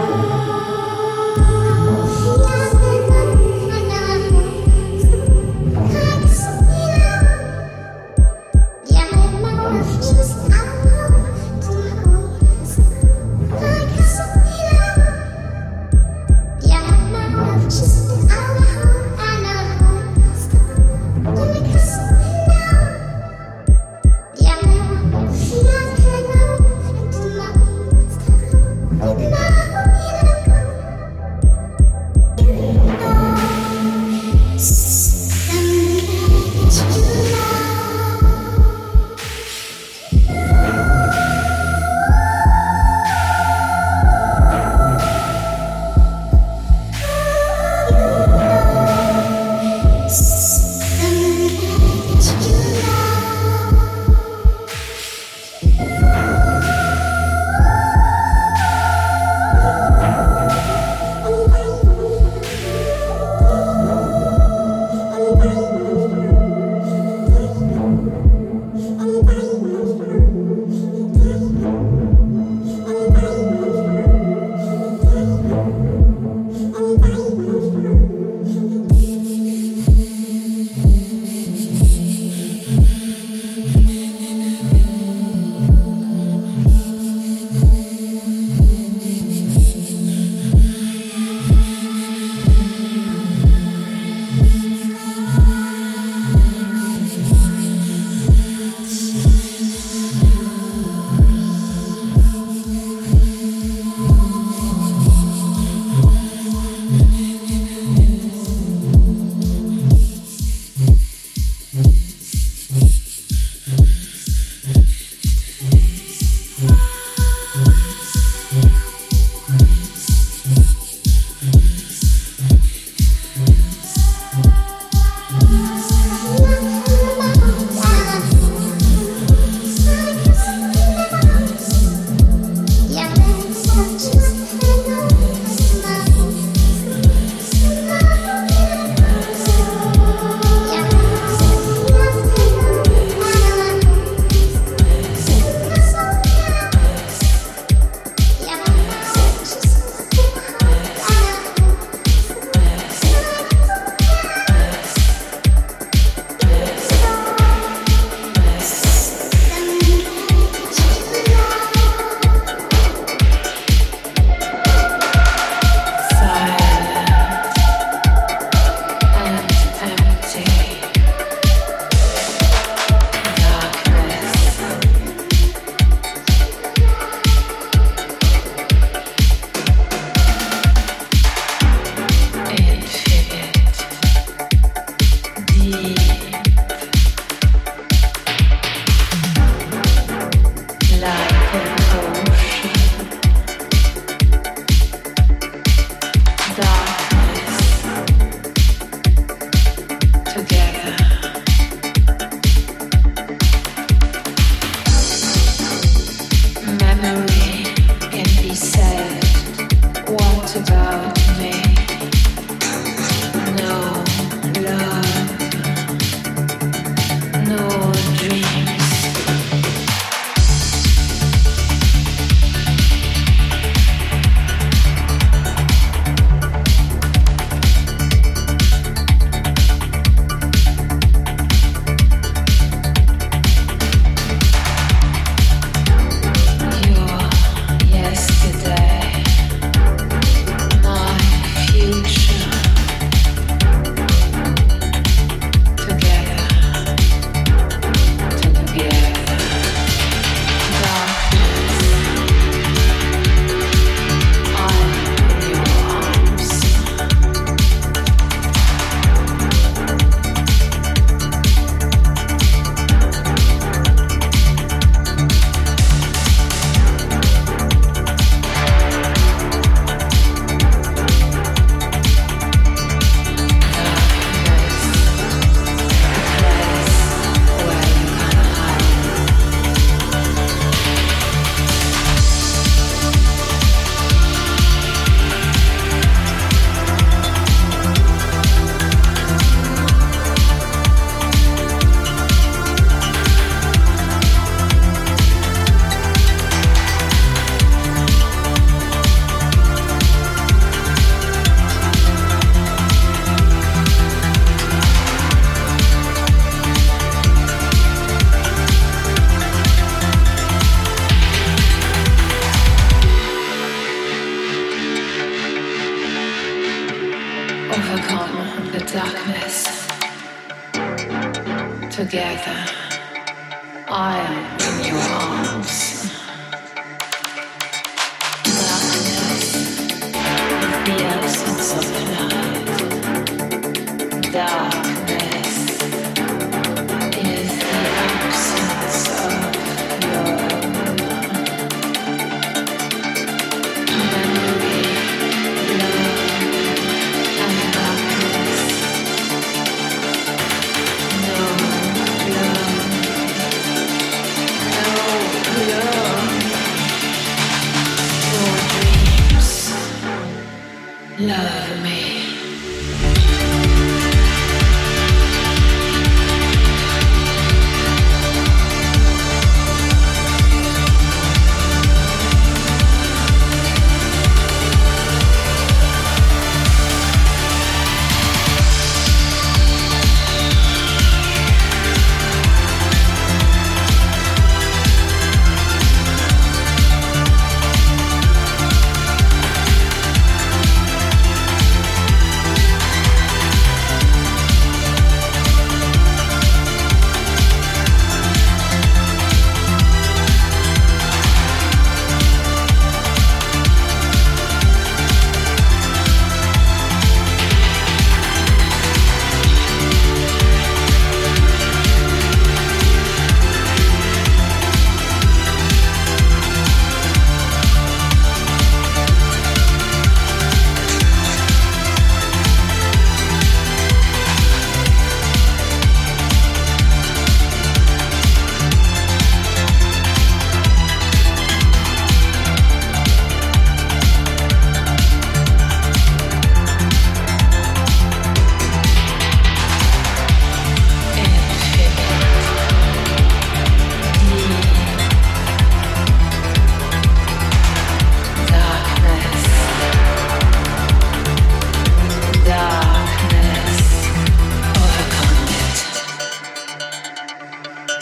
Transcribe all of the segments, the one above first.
Oh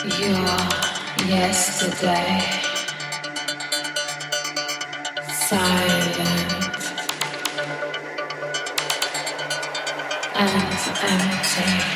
your yesterday. Silent and empty.